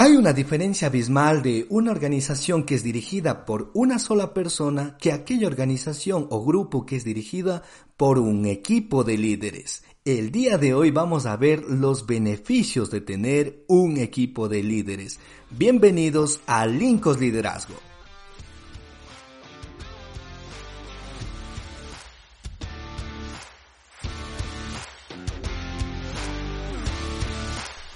Hay una diferencia abismal de una organización que es dirigida por una sola persona que aquella organización o grupo que es dirigida por un equipo de líderes. El día de hoy vamos a ver los beneficios de tener un equipo de líderes. Bienvenidos a Lincos Liderazgo.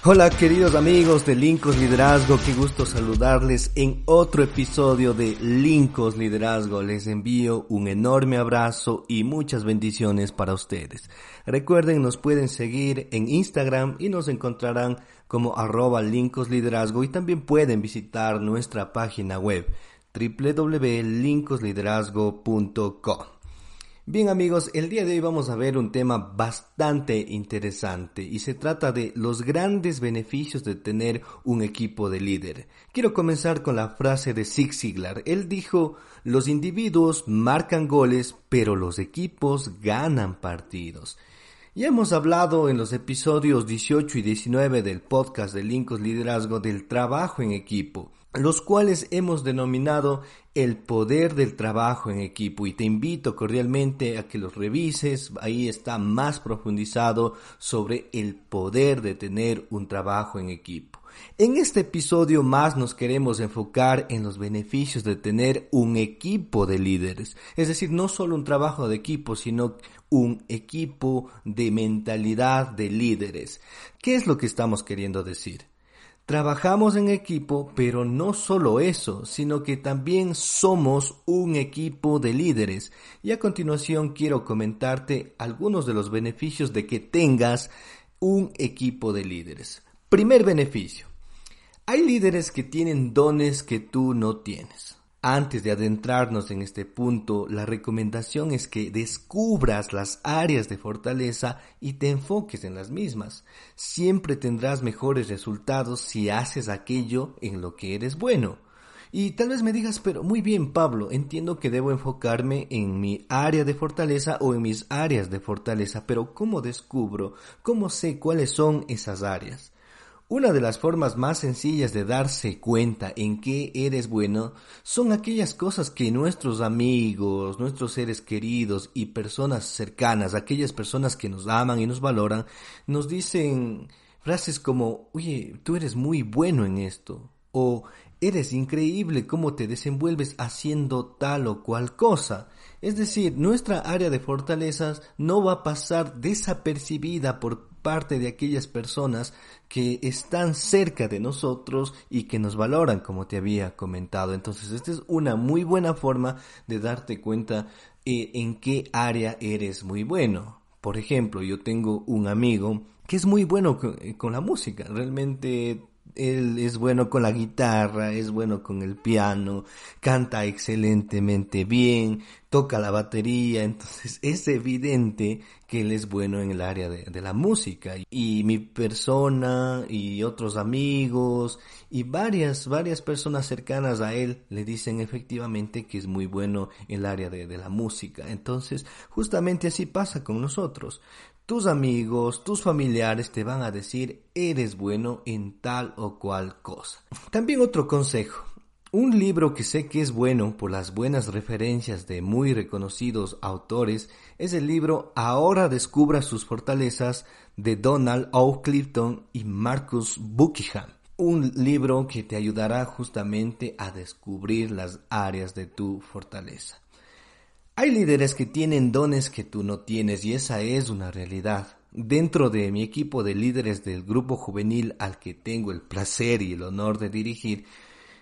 Hola queridos amigos de Lincos Liderazgo, qué gusto saludarles en otro episodio de Lincos Liderazgo. Les envío un enorme abrazo y muchas bendiciones para ustedes. Recuerden, nos pueden seguir en Instagram y nos encontrarán como arroba Lincos Liderazgo y también pueden visitar nuestra página web www.lincosliderazgo.com. Bien amigos, el día de hoy vamos a ver un tema bastante interesante y se trata de los grandes beneficios de tener un equipo de líder. Quiero comenzar con la frase de Zig Ziglar. Él dijo, los individuos marcan goles, pero los equipos ganan partidos. Ya hemos hablado en los episodios 18 y 19 del podcast de Lincos Liderazgo del trabajo en equipo los cuales hemos denominado el poder del trabajo en equipo y te invito cordialmente a que los revises, ahí está más profundizado sobre el poder de tener un trabajo en equipo. En este episodio más nos queremos enfocar en los beneficios de tener un equipo de líderes, es decir, no solo un trabajo de equipo, sino un equipo de mentalidad de líderes. ¿Qué es lo que estamos queriendo decir? Trabajamos en equipo, pero no solo eso, sino que también somos un equipo de líderes. Y a continuación quiero comentarte algunos de los beneficios de que tengas un equipo de líderes. Primer beneficio. Hay líderes que tienen dones que tú no tienes. Antes de adentrarnos en este punto, la recomendación es que descubras las áreas de fortaleza y te enfoques en las mismas. Siempre tendrás mejores resultados si haces aquello en lo que eres bueno. Y tal vez me digas, pero muy bien Pablo, entiendo que debo enfocarme en mi área de fortaleza o en mis áreas de fortaleza, pero ¿cómo descubro? ¿Cómo sé cuáles son esas áreas? Una de las formas más sencillas de darse cuenta en qué eres bueno son aquellas cosas que nuestros amigos, nuestros seres queridos y personas cercanas, aquellas personas que nos aman y nos valoran, nos dicen frases como, oye, tú eres muy bueno en esto, o eres increíble cómo te desenvuelves haciendo tal o cual cosa. Es decir, nuestra área de fortalezas no va a pasar desapercibida por parte de aquellas personas que están cerca de nosotros y que nos valoran, como te había comentado. Entonces, esta es una muy buena forma de darte cuenta eh, en qué área eres muy bueno. Por ejemplo, yo tengo un amigo que es muy bueno con, eh, con la música. Realmente él es bueno con la guitarra, es bueno con el piano, canta excelentemente bien, toca la batería, entonces es evidente que él es bueno en el área de, la música. Y mi persona y otros amigos y varias, varias personas cercanas a él le dicen efectivamente que es muy bueno en el área de la música. Entonces, justamente así pasa con nosotros. Tus amigos, tus familiares te van a decir eres bueno en tal o cual cosa. También otro consejo. Un libro que sé que es bueno por las buenas referencias de muy reconocidos autores es el libro Ahora descubra sus fortalezas de Donald O. Clifton y Marcus Buckingham. Un libro que te ayudará justamente a descubrir las áreas de tu fortaleza. Hay líderes que tienen dones que tú no tienes y esa es una realidad. Dentro de mi equipo de líderes del grupo juvenil al que tengo el placer y el honor de dirigir,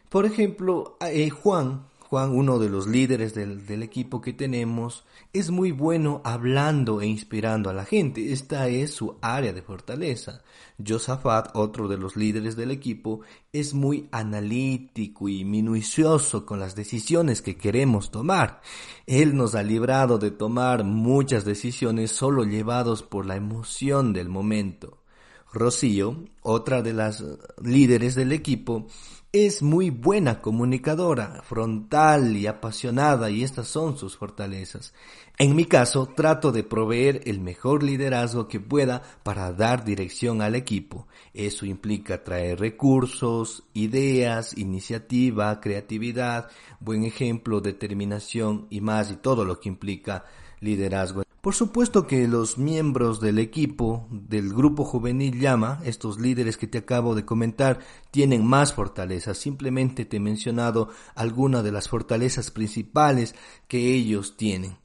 por ejemplo, eh, Juan, Juan, uno de los líderes del, del, equipo que tenemos, es muy bueno hablando e inspirando a la gente. Esta es su área de fortaleza. Josafat, otro de los líderes del equipo, es muy analítico y minucioso con las decisiones que queremos tomar. Él nos ha librado de tomar muchas decisiones solo llevados por la emoción del momento. Rocío, otra de las líderes del equipo, es muy buena comunicadora, frontal y apasionada y estas son sus fortalezas. En mi caso, trato de proveer el mejor liderazgo que pueda para dar dirección al equipo. Eso implica traer recursos, ideas, iniciativa, creatividad, buen ejemplo, determinación y más y todo lo que implica liderazgo. Por supuesto que los miembros del equipo del grupo juvenil llama, estos líderes que te acabo de comentar, tienen más fortalezas. Simplemente te he mencionado algunas de las fortalezas principales que ellos tienen.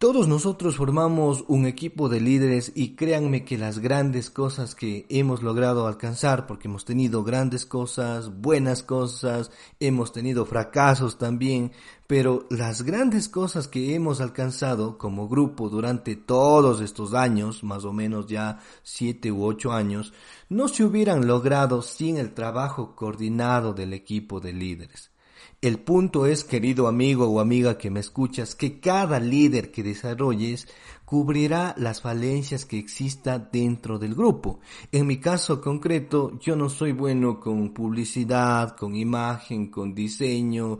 Todos nosotros formamos un equipo de líderes y créanme que las grandes cosas que hemos logrado alcanzar, porque hemos tenido grandes cosas, buenas cosas, hemos tenido fracasos también, pero las grandes cosas que hemos alcanzado como grupo durante todos estos años, más o menos ya siete u ocho años, no se hubieran logrado sin el trabajo coordinado del equipo de líderes. El punto es, querido amigo o amiga que me escuchas, que cada líder que desarrolles cubrirá las falencias que exista dentro del grupo. En mi caso concreto, yo no soy bueno con publicidad, con imagen, con diseño,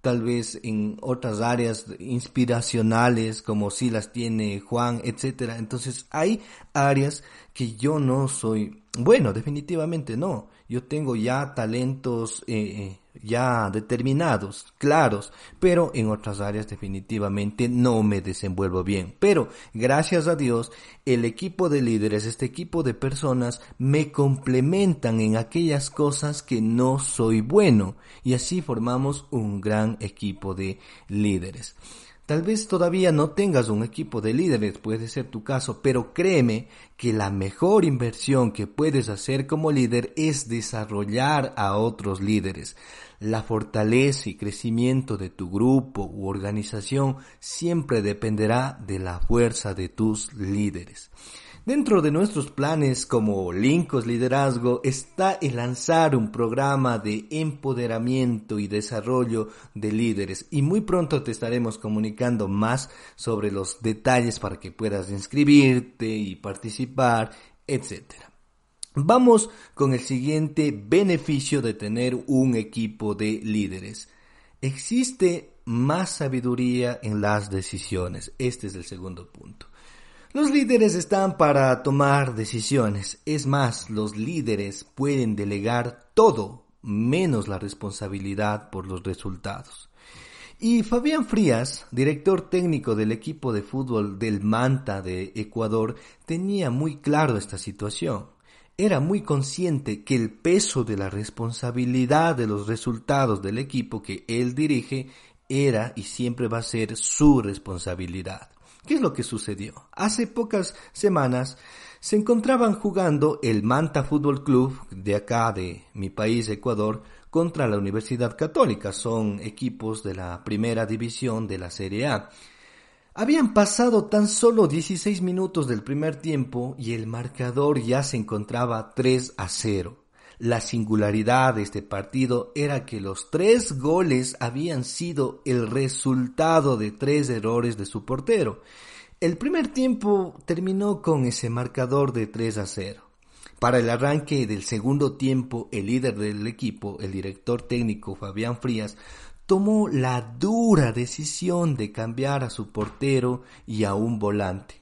tal vez en otras áreas inspiracionales como si las tiene Juan, etcétera. Entonces hay áreas que yo no soy bueno, definitivamente no. Yo tengo ya talentos eh, eh ya determinados, claros, pero en otras áreas definitivamente no me desenvuelvo bien. Pero gracias a Dios, el equipo de líderes, este equipo de personas, me complementan en aquellas cosas que no soy bueno y así formamos un gran equipo de líderes. Tal vez todavía no tengas un equipo de líderes, puede ser tu caso, pero créeme que la mejor inversión que puedes hacer como líder es desarrollar a otros líderes. La fortaleza y crecimiento de tu grupo u organización siempre dependerá de la fuerza de tus líderes. Dentro de nuestros planes como Lincos Liderazgo está el lanzar un programa de empoderamiento y desarrollo de líderes y muy pronto te estaremos comunicando más sobre los detalles para que puedas inscribirte y participar, etc. Vamos con el siguiente beneficio de tener un equipo de líderes. Existe más sabiduría en las decisiones. Este es el segundo punto. Los líderes están para tomar decisiones. Es más, los líderes pueden delegar todo menos la responsabilidad por los resultados. Y Fabián Frías, director técnico del equipo de fútbol del Manta de Ecuador, tenía muy claro esta situación. Era muy consciente que el peso de la responsabilidad de los resultados del equipo que él dirige era y siempre va a ser su responsabilidad. ¿Qué es lo que sucedió? Hace pocas semanas se encontraban jugando el Manta Fútbol Club de acá de mi país, Ecuador, contra la Universidad Católica. Son equipos de la primera división de la Serie A. Habían pasado tan solo 16 minutos del primer tiempo y el marcador ya se encontraba 3 a 0. La singularidad de este partido era que los tres goles habían sido el resultado de tres errores de su portero. El primer tiempo terminó con ese marcador de 3 a 0. Para el arranque del segundo tiempo, el líder del equipo, el director técnico Fabián Frías, tomó la dura decisión de cambiar a su portero y a un volante.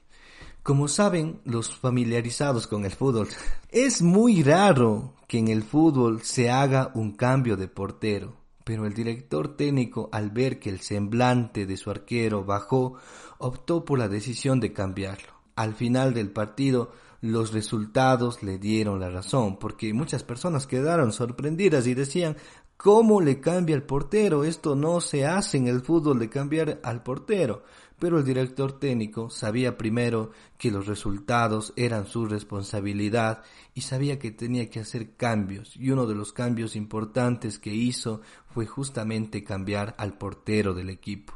Como saben los familiarizados con el fútbol, es muy raro que en el fútbol se haga un cambio de portero, pero el director técnico al ver que el semblante de su arquero bajó, optó por la decisión de cambiarlo. Al final del partido los resultados le dieron la razón, porque muchas personas quedaron sorprendidas y decían, ¿cómo le cambia el portero? Esto no se hace en el fútbol de cambiar al portero. Pero el director técnico sabía primero que los resultados eran su responsabilidad y sabía que tenía que hacer cambios. Y uno de los cambios importantes que hizo fue justamente cambiar al portero del equipo.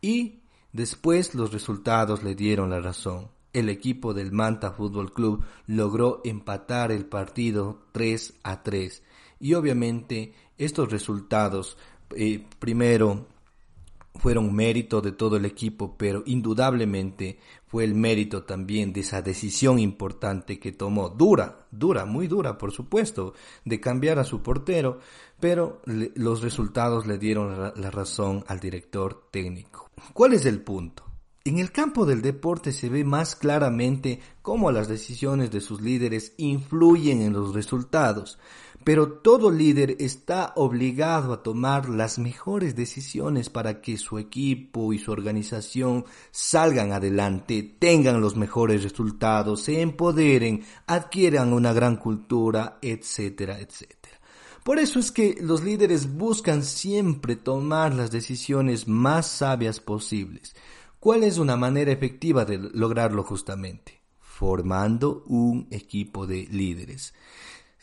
Y después los resultados le dieron la razón el equipo del Manta Fútbol Club logró empatar el partido 3 a 3. Y obviamente estos resultados, eh, primero, fueron mérito de todo el equipo, pero indudablemente fue el mérito también de esa decisión importante que tomó, dura, dura, muy dura, por supuesto, de cambiar a su portero, pero los resultados le dieron la razón al director técnico. ¿Cuál es el punto? En el campo del deporte se ve más claramente cómo las decisiones de sus líderes influyen en los resultados, pero todo líder está obligado a tomar las mejores decisiones para que su equipo y su organización salgan adelante, tengan los mejores resultados, se empoderen, adquieran una gran cultura, etcétera, etcétera. Por eso es que los líderes buscan siempre tomar las decisiones más sabias posibles ¿Cuál es una manera efectiva de lograrlo justamente? Formando un equipo de líderes.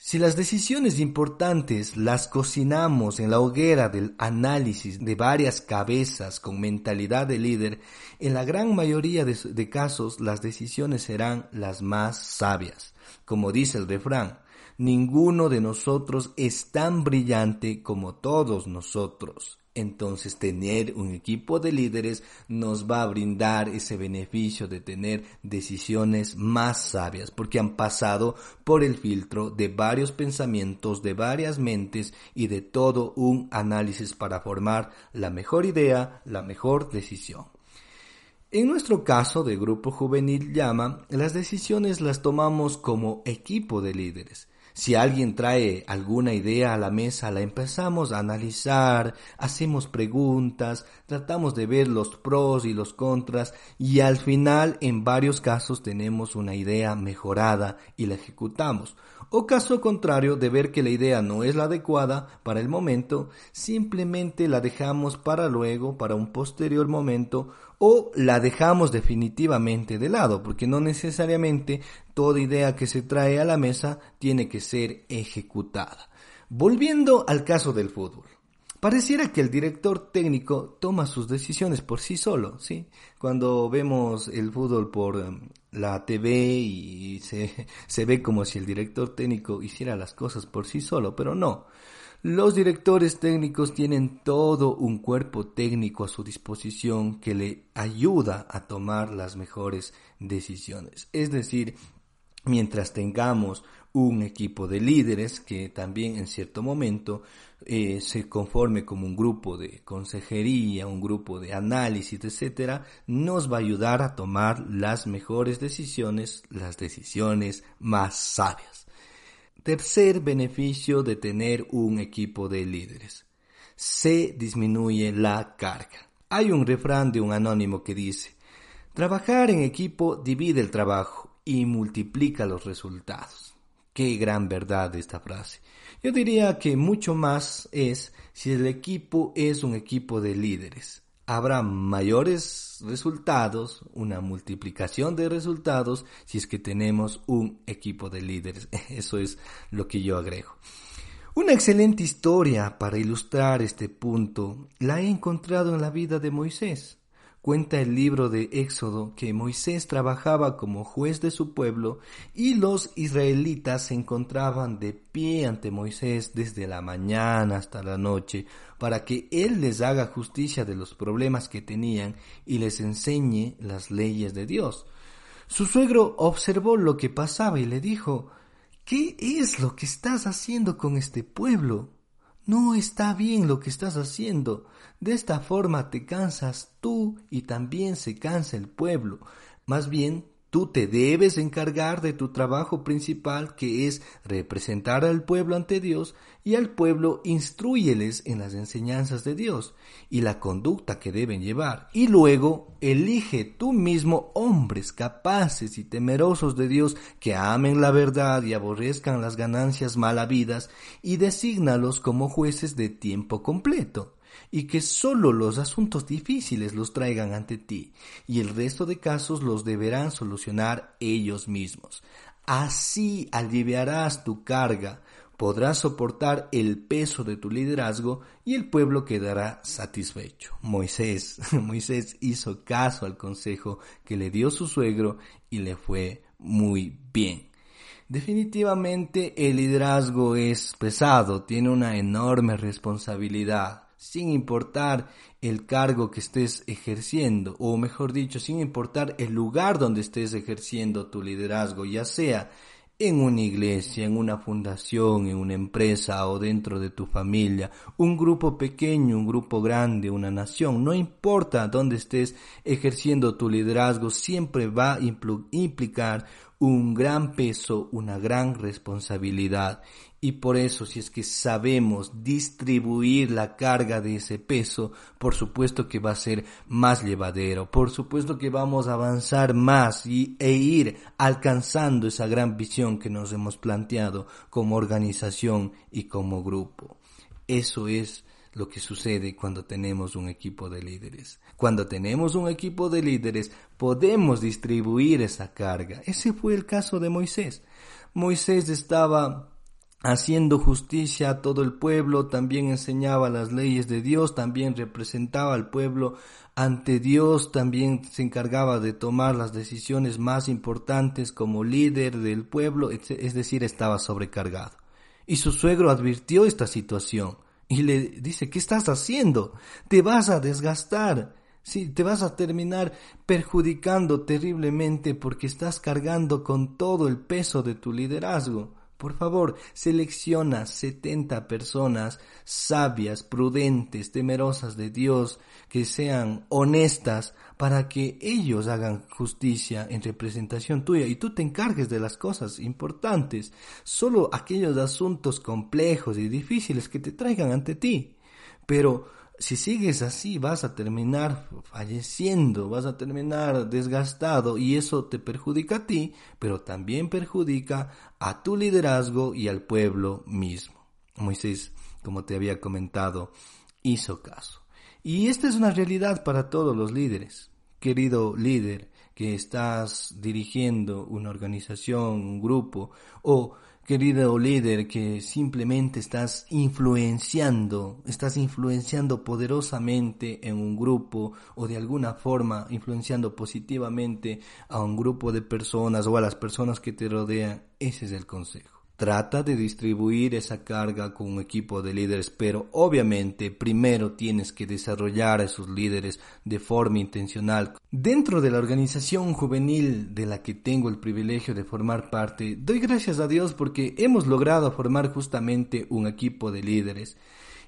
Si las decisiones importantes las cocinamos en la hoguera del análisis de varias cabezas con mentalidad de líder, en la gran mayoría de, de, casos las decisiones serán las más sabias. Como dice el refrán, ninguno de nosotros es tan brillante como todos nosotros. Entonces tener un equipo de líderes nos va a brindar ese beneficio de tener decisiones más sabias porque han pasado por el filtro de varios pensamientos, de varias mentes y de todo un análisis para formar la mejor idea, la mejor decisión. En nuestro caso de Grupo Juvenil Llama, las decisiones las tomamos como equipo de líderes. Si alguien trae alguna idea a la mesa, la empezamos a analizar, hacemos preguntas, tratamos de ver los pros y los contras y al final en varios casos tenemos una idea mejorada y la ejecutamos. O caso contrario de ver que la idea no es la adecuada para el momento, simplemente la dejamos para luego, para un posterior momento o la dejamos definitivamente de lado, porque no necesariamente toda idea que se trae a la mesa tiene que ser ejecutada. Volviendo al caso del fútbol. Pareciera que el director técnico toma sus decisiones por sí solo, ¿sí? Cuando vemos el fútbol por em, la TV y se, se ve como si el director técnico hiciera las cosas por sí solo, pero no. Los directores técnicos tienen todo un cuerpo técnico a su disposición que le ayuda a tomar las mejores decisiones. Es decir, mientras tengamos un equipo de líderes que también en cierto momento eh, se conforme como un grupo de consejería, un grupo de análisis, etcétera, nos va a ayudar a tomar las mejores decisiones, las decisiones más sabias. Tercer beneficio de tener un equipo de líderes. Se disminuye la carga. Hay un refrán de un anónimo que dice, trabajar en equipo divide el trabajo y multiplica los resultados. Qué gran verdad esta frase. Yo diría que mucho más es si el equipo es un equipo de líderes habrá mayores resultados, una multiplicación de resultados si es que tenemos un equipo de líderes. Eso es lo que yo agrego. Una excelente historia para ilustrar este punto la he encontrado en la vida de Moisés. Cuenta el libro de Éxodo que Moisés trabajaba como juez de su pueblo y los israelitas se encontraban de pie ante Moisés desde la mañana hasta la noche para que él les haga justicia de los problemas que tenían y les enseñe las leyes de Dios. Su suegro observó lo que pasaba y le dijo, ¿Qué es lo que estás haciendo con este pueblo? No está bien lo que estás haciendo. De esta forma te cansas tú y también se cansa el pueblo. Más bien Tú te debes encargar de tu trabajo principal, que es representar al pueblo ante Dios, y al pueblo instruyeles en las enseñanzas de Dios y la conducta que deben llevar. Y luego elige tú mismo hombres capaces y temerosos de Dios que amen la verdad y aborrezcan las ganancias malavidas y desígnalos como jueces de tiempo completo y que sólo los asuntos difíciles los traigan ante ti, y el resto de casos los deberán solucionar ellos mismos. Así aliviarás tu carga, podrás soportar el peso de tu liderazgo y el pueblo quedará satisfecho. Moisés, Moisés hizo caso al consejo que le dio su suegro y le fue muy bien. Definitivamente el liderazgo es pesado, tiene una enorme responsabilidad sin importar el cargo que estés ejerciendo, o mejor dicho, sin importar el lugar donde estés ejerciendo tu liderazgo, ya sea en una iglesia, en una fundación, en una empresa o dentro de tu familia, un grupo pequeño, un grupo grande, una nación, no importa dónde estés ejerciendo tu liderazgo, siempre va a implicar un gran peso, una gran responsabilidad. Y por eso, si es que sabemos distribuir la carga de ese peso, por supuesto que va a ser más llevadero, por supuesto que vamos a avanzar más y, e ir alcanzando esa gran visión que nos hemos planteado como organización y como grupo. Eso es lo que sucede cuando tenemos un equipo de líderes. Cuando tenemos un equipo de líderes podemos distribuir esa carga. Ese fue el caso de Moisés. Moisés estaba haciendo justicia a todo el pueblo, también enseñaba las leyes de Dios, también representaba al pueblo ante Dios, también se encargaba de tomar las decisiones más importantes como líder del pueblo, es decir, estaba sobrecargado. Y su suegro advirtió esta situación y le dice, ¿qué estás haciendo? Te vas a desgastar. Sí, te vas a terminar perjudicando terriblemente porque estás cargando con todo el peso de tu liderazgo. Por favor, selecciona 70 personas sabias, prudentes, temerosas de Dios, que sean honestas para que ellos hagan justicia en representación tuya y tú te encargues de las cosas importantes, solo aquellos asuntos complejos y difíciles que te traigan ante ti. Pero si sigues así vas a terminar falleciendo, vas a terminar desgastado y eso te perjudica a ti, pero también perjudica a tu liderazgo y al pueblo mismo. Moisés, como te había comentado, hizo caso. Y esta es una realidad para todos los líderes. Querido líder, que estás dirigiendo una organización, un grupo, o querido líder, que simplemente estás influenciando, estás influenciando poderosamente en un grupo o de alguna forma influenciando positivamente a un grupo de personas o a las personas que te rodean, ese es el consejo. Trata de distribuir esa carga con un equipo de líderes, pero obviamente primero tienes que desarrollar a esos líderes de forma intencional. Dentro de la organización juvenil de la que tengo el privilegio de formar parte, doy gracias a Dios porque hemos logrado formar justamente un equipo de líderes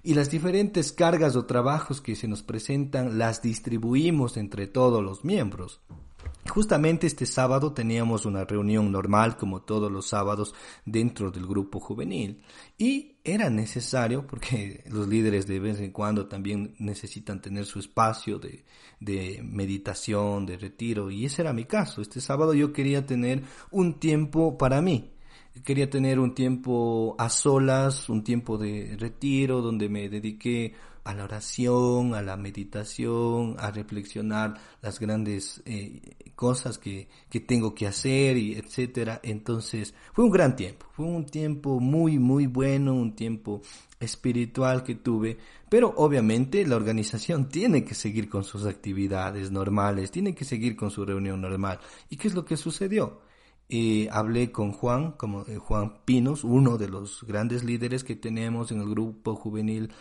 y las diferentes cargas o trabajos que se nos presentan las distribuimos entre todos los miembros. Justamente este sábado teníamos una reunión normal como todos los sábados dentro del grupo juvenil y era necesario porque los líderes de vez en cuando también necesitan tener su espacio de, meditación, de retiro y ese era mi caso. Este sábado yo quería tener un tiempo para mí, quería tener un tiempo a solas, un tiempo de retiro donde me dediqué a la oración, a la meditación, a reflexionar las grandes eh, cosas que, que, tengo que hacer y etcétera. Entonces fue un gran tiempo, fue un tiempo muy muy bueno, un tiempo espiritual que tuve, pero obviamente la organización tiene que seguir con sus actividades normales, tiene que seguir con su reunión normal. ¿Y qué es lo que sucedió? Eh, hablé con Juan, como eh, Juan Pinos, uno de los grandes líderes que tenemos en el grupo juvenil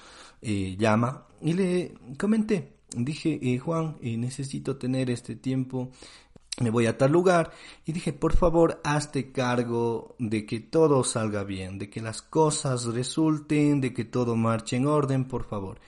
eh, Llama, y le comenté, dije, eh, Juan, necesito tener este tiempo, me voy a tal lugar, y dije, por favor, hazte cargo de que todo salga bien, de que las cosas resulten, de que todo marche en orden, por favor.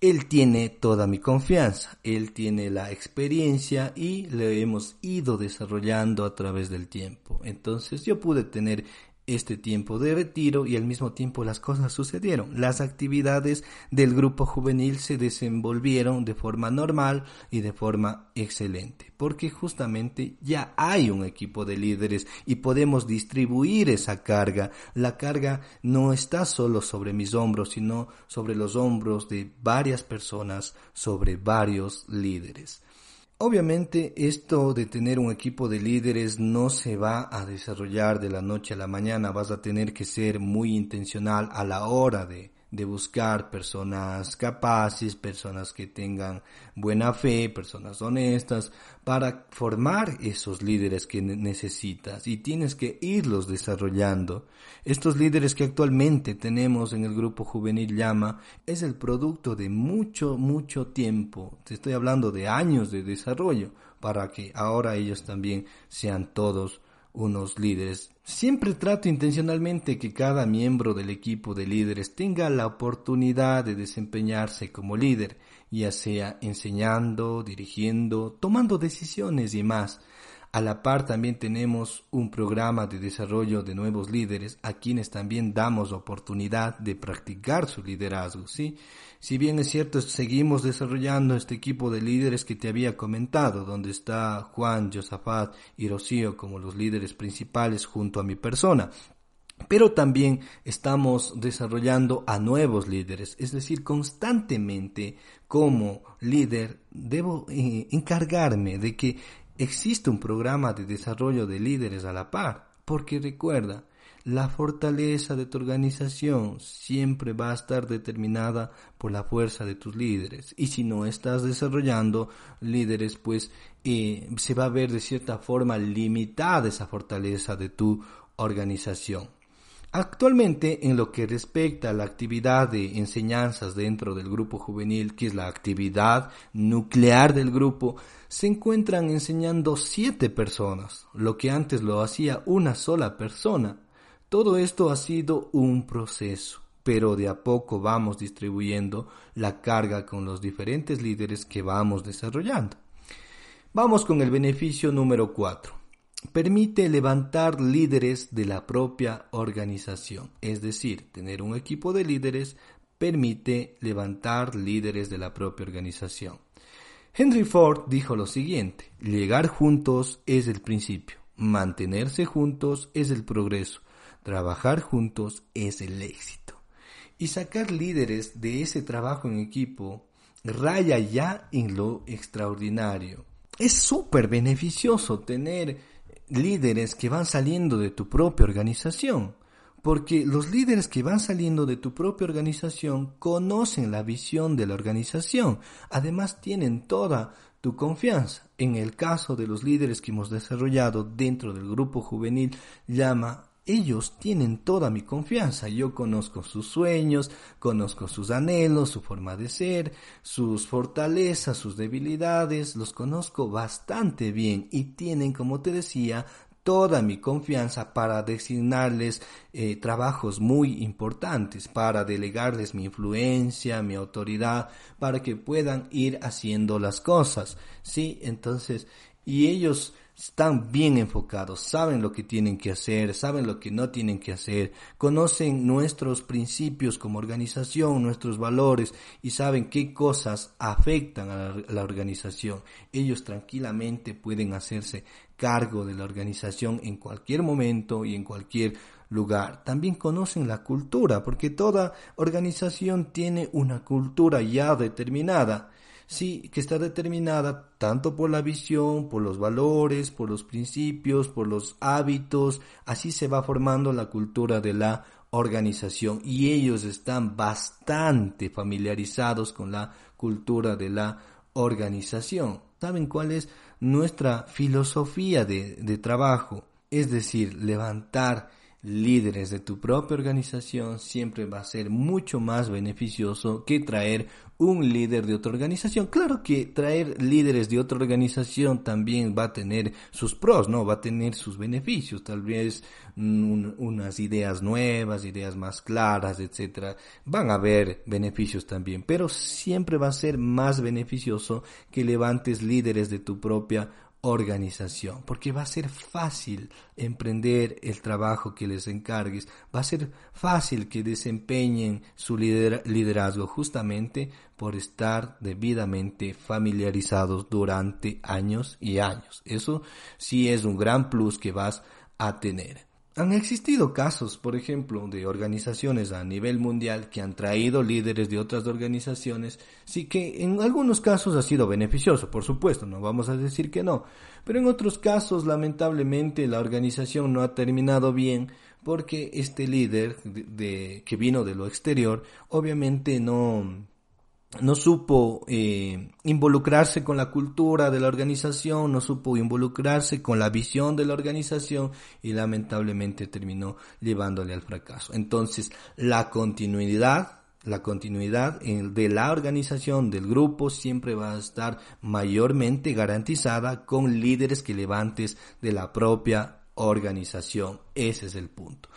Él tiene toda mi confianza, él tiene la experiencia y le hemos ido desarrollando a través del tiempo. Entonces yo pude tener este tiempo de retiro y al mismo tiempo las cosas sucedieron. Las actividades del grupo juvenil se desenvolvieron de forma normal y de forma excelente, porque justamente ya hay un equipo de líderes y podemos distribuir esa carga. La carga no está solo sobre mis hombros, sino sobre los hombros de varias personas, sobre varios líderes. Obviamente esto de tener un equipo de líderes no se va a desarrollar de la noche a la mañana, vas a tener que ser muy intencional a la hora de, de buscar personas capaces, personas que tengan buena fe, personas honestas, para formar esos líderes que necesitas y tienes que irlos desarrollando. Estos líderes que actualmente tenemos en el grupo juvenil llama es el producto de mucho, mucho tiempo. Te estoy hablando de años de desarrollo para que ahora ellos también sean todos unos líderes. Siempre trato intencionalmente que cada miembro del equipo de líderes tenga la oportunidad de desempeñarse como líder, ya sea enseñando, dirigiendo, tomando decisiones y más. A la par también tenemos un programa de desarrollo de nuevos líderes a quienes también damos oportunidad de practicar su liderazgo, ¿sí? Si bien es cierto, seguimos desarrollando este equipo de líderes que te había comentado, donde está Juan, Josafat y Rocío como los líderes principales junto a mi persona. Pero también estamos desarrollando a nuevos líderes, es decir, constantemente como líder debo eh, encargarme de que existe un programa de desarrollo de líderes a la par, porque recuerda, la fortaleza de tu organización siempre va a estar determinada por la fuerza de tus líderes. Y si no estás desarrollando líderes, pues eh, se va a ver de cierta forma limitada esa fortaleza de tu organización. Actualmente, en lo que respecta a la actividad de enseñanzas dentro del grupo juvenil, que es la actividad nuclear del grupo, se encuentran enseñando siete personas, lo que antes lo hacía una sola persona. Todo esto ha sido un proceso, pero de a poco vamos distribuyendo la carga con los diferentes líderes que vamos desarrollando. Vamos con el beneficio número 4. Permite levantar líderes de la propia organización, es decir, tener un equipo de líderes permite levantar líderes de la propia organización. Henry Ford dijo lo siguiente, llegar juntos es el principio, mantenerse juntos es el progreso, Trabajar juntos es el éxito. Y sacar líderes de ese trabajo en equipo raya ya en lo extraordinario. Es súper beneficioso tener líderes que van saliendo de tu propia organización, porque los líderes que van saliendo de tu propia organización conocen la visión de la organización, además tienen toda tu confianza. En el caso de los líderes que hemos desarrollado dentro del grupo juvenil, llama ellos tienen toda mi confianza. Yo conozco sus sueños, conozco sus anhelos, su forma de ser, sus fortalezas, sus debilidades, los conozco bastante bien y tienen, como te decía, toda mi confianza para designarles eh, trabajos muy importantes, para delegarles mi influencia, mi autoridad, para que puedan ir haciendo las cosas. Sí, entonces, y ellos están bien enfocados, saben lo que tienen que hacer, saben lo que no tienen que hacer, conocen nuestros principios como organización, nuestros valores y saben qué cosas afectan a la, organización. Ellos tranquilamente pueden hacerse cargo de la organización en cualquier momento y en cualquier lugar. También conocen la cultura, porque toda organización tiene una cultura ya determinada sí, que está determinada tanto por la visión, por los valores, por los principios, por los hábitos, así se va formando la cultura de la organización y ellos están bastante familiarizados con la cultura de la organización. ¿Saben cuál es nuestra filosofía de, de trabajo? Es decir, levantar líderes de tu propia organización siempre va a ser mucho más beneficioso que traer un líder de otra organización. Claro que traer líderes de otra organización también va a tener sus pros, ¿no? Va a tener sus beneficios, tal vez unas ideas nuevas, ideas más claras, etcétera. Van a haber beneficios también, pero siempre va a ser más beneficioso que levantes líderes de tu propia organización, porque va a ser fácil emprender el trabajo que les encargues, va a ser fácil que desempeñen su liderazgo justamente por estar debidamente familiarizados durante años y años. Eso sí es un gran plus que vas a tener. Han existido casos, por ejemplo, de organizaciones a nivel mundial que han traído líderes de otras organizaciones, sí que en algunos casos ha sido beneficioso, por supuesto, no vamos a decir que no, pero en otros casos lamentablemente la organización no ha terminado bien porque este líder de, que vino de lo exterior obviamente no no supo eh, involucrarse con la cultura de la organización, no supo involucrarse con la visión de la organización y lamentablemente terminó llevándole al fracaso. Entonces, la continuidad, la continuidad de la organización, del grupo, siempre va a estar mayormente garantizada con líderes que levantes de la propia organización. Ese es el punto.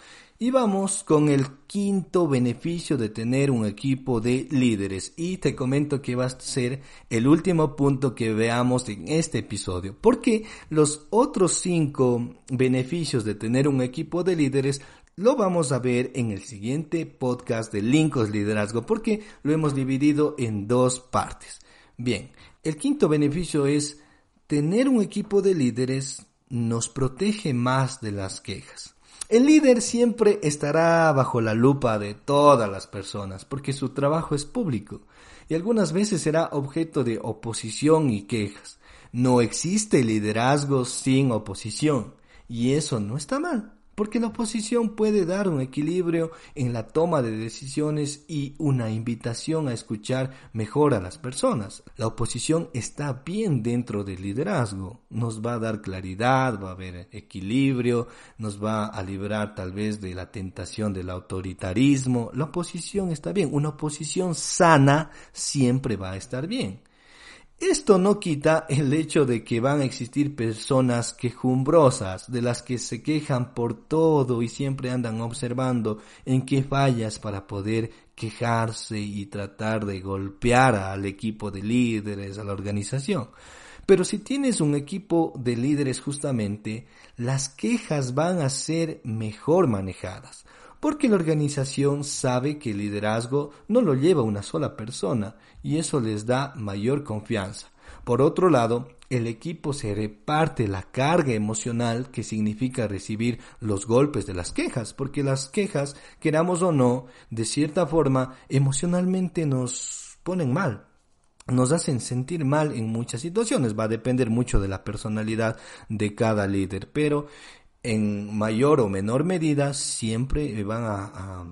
Y vamos con el quinto beneficio de tener un equipo de líderes. Y te comento que va a ser el último punto que veamos en este episodio. Porque los otros cinco beneficios de tener un equipo de líderes lo vamos a ver en el siguiente podcast de Linkos Liderazgo. Porque lo hemos dividido en dos partes. Bien, el quinto beneficio es tener un equipo de líderes nos protege más de las quejas. El líder siempre estará bajo la lupa de todas las personas porque su trabajo es público y algunas veces será objeto de oposición y quejas. No existe liderazgo sin oposición y eso no está mal porque la oposición puede dar un equilibrio en la toma de decisiones y una invitación a escuchar mejor a las personas. La oposición está bien dentro del liderazgo, nos va a dar claridad, va a haber equilibrio, nos va a librar tal vez de la tentación del autoritarismo. La oposición está bien, una oposición sana siempre va a estar bien. Esto no quita el hecho de que van a existir personas quejumbrosas, de las que se quejan por todo y siempre andan observando en qué fallas para poder quejarse y tratar de golpear al equipo de líderes, a la organización. Pero si tienes un equipo de líderes justamente, las quejas van a ser mejor manejadas porque la organización sabe que el liderazgo no lo lleva una sola persona y eso les da mayor confianza. Por otro lado, el equipo se reparte la carga emocional que significa recibir los golpes de las quejas, porque las quejas, queramos o no, de cierta forma, emocionalmente nos ponen mal, nos hacen sentir mal en muchas situaciones. Va a depender mucho de la personalidad de cada líder, pero en mayor o menor medida siempre van a,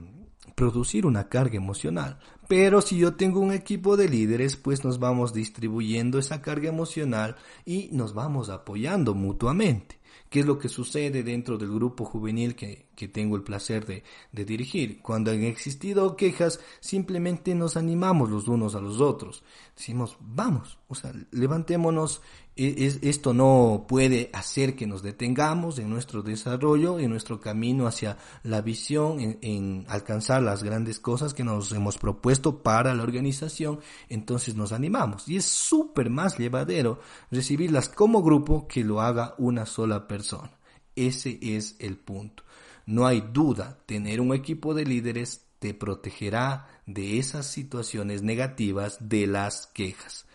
producir una carga emocional. Pero si yo tengo un equipo de líderes, pues nos vamos distribuyendo esa carga emocional y nos vamos apoyando mutuamente. ¿Qué es lo que sucede dentro del grupo juvenil que, que tengo el placer de, dirigir? Cuando han existido quejas, simplemente nos animamos los unos a los otros. Decimos, vamos, o sea, levantémonos es, esto no puede hacer que nos detengamos en nuestro desarrollo, en nuestro camino hacia la visión, en, en, alcanzar las grandes cosas que nos hemos propuesto para la organización, entonces nos animamos. Y es súper más llevadero recibirlas como grupo que lo haga una sola persona. Ese es el punto. No hay duda, tener un equipo de líderes te protegerá de esas situaciones negativas de las quejas.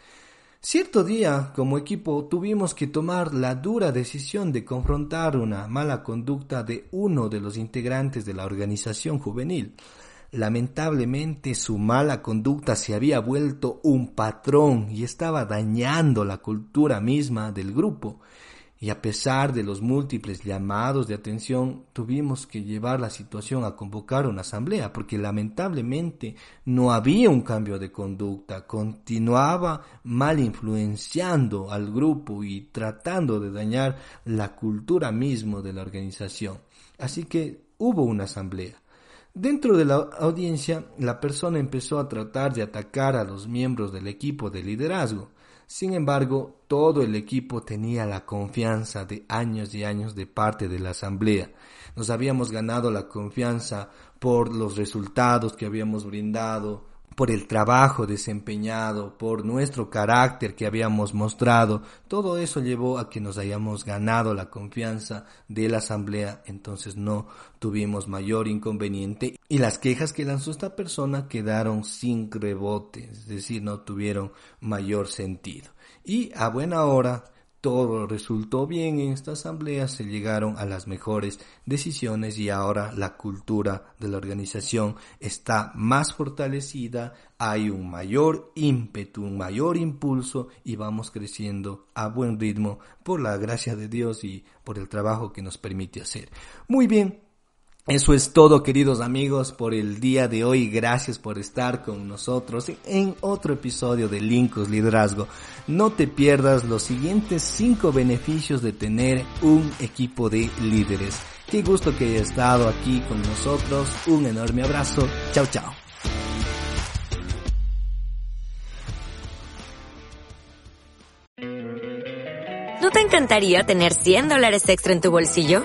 Cierto día, como equipo, tuvimos que tomar la dura decisión de confrontar una mala conducta de uno de los integrantes de la organización juvenil. Lamentablemente su mala conducta se había vuelto un patrón y estaba dañando la cultura misma del grupo y a pesar de los múltiples llamados de atención, tuvimos que llevar la situación a convocar una asamblea, porque lamentablemente no había un cambio de conducta, continuaba mal influenciando al grupo y tratando de dañar la cultura mismo de la organización. Así que hubo una asamblea. Dentro de la audiencia, la persona empezó a tratar de atacar a los miembros del equipo de liderazgo. Sin embargo, todo el equipo tenía la confianza de años y años de parte de la asamblea. Nos habíamos ganado la confianza por los resultados que habíamos brindado, por el trabajo desempeñado, por nuestro carácter que habíamos mostrado, todo eso llevó a que nos hayamos ganado la confianza de la asamblea, entonces no tuvimos mayor inconveniente y las quejas que lanzó esta persona quedaron sin rebote, es decir, no tuvieron mayor sentido. Y a buena hora todo resultó bien en esta asamblea, se llegaron a las mejores decisiones y ahora la cultura de la organización está más fortalecida, hay un mayor ímpetu, un mayor impulso y vamos creciendo a buen ritmo por la gracia de Dios y por el trabajo que nos permite hacer. Muy bien, eso es todo, queridos amigos, por el día de hoy. Gracias por estar con nosotros en otro episodio de Lincos Liderazgo. No te pierdas los siguientes cinco beneficios de tener un equipo de líderes. Qué gusto que hayas estado aquí con nosotros. Un enorme abrazo. Chao, chao. ¿No te encantaría tener 100 dólares extra en tu bolsillo?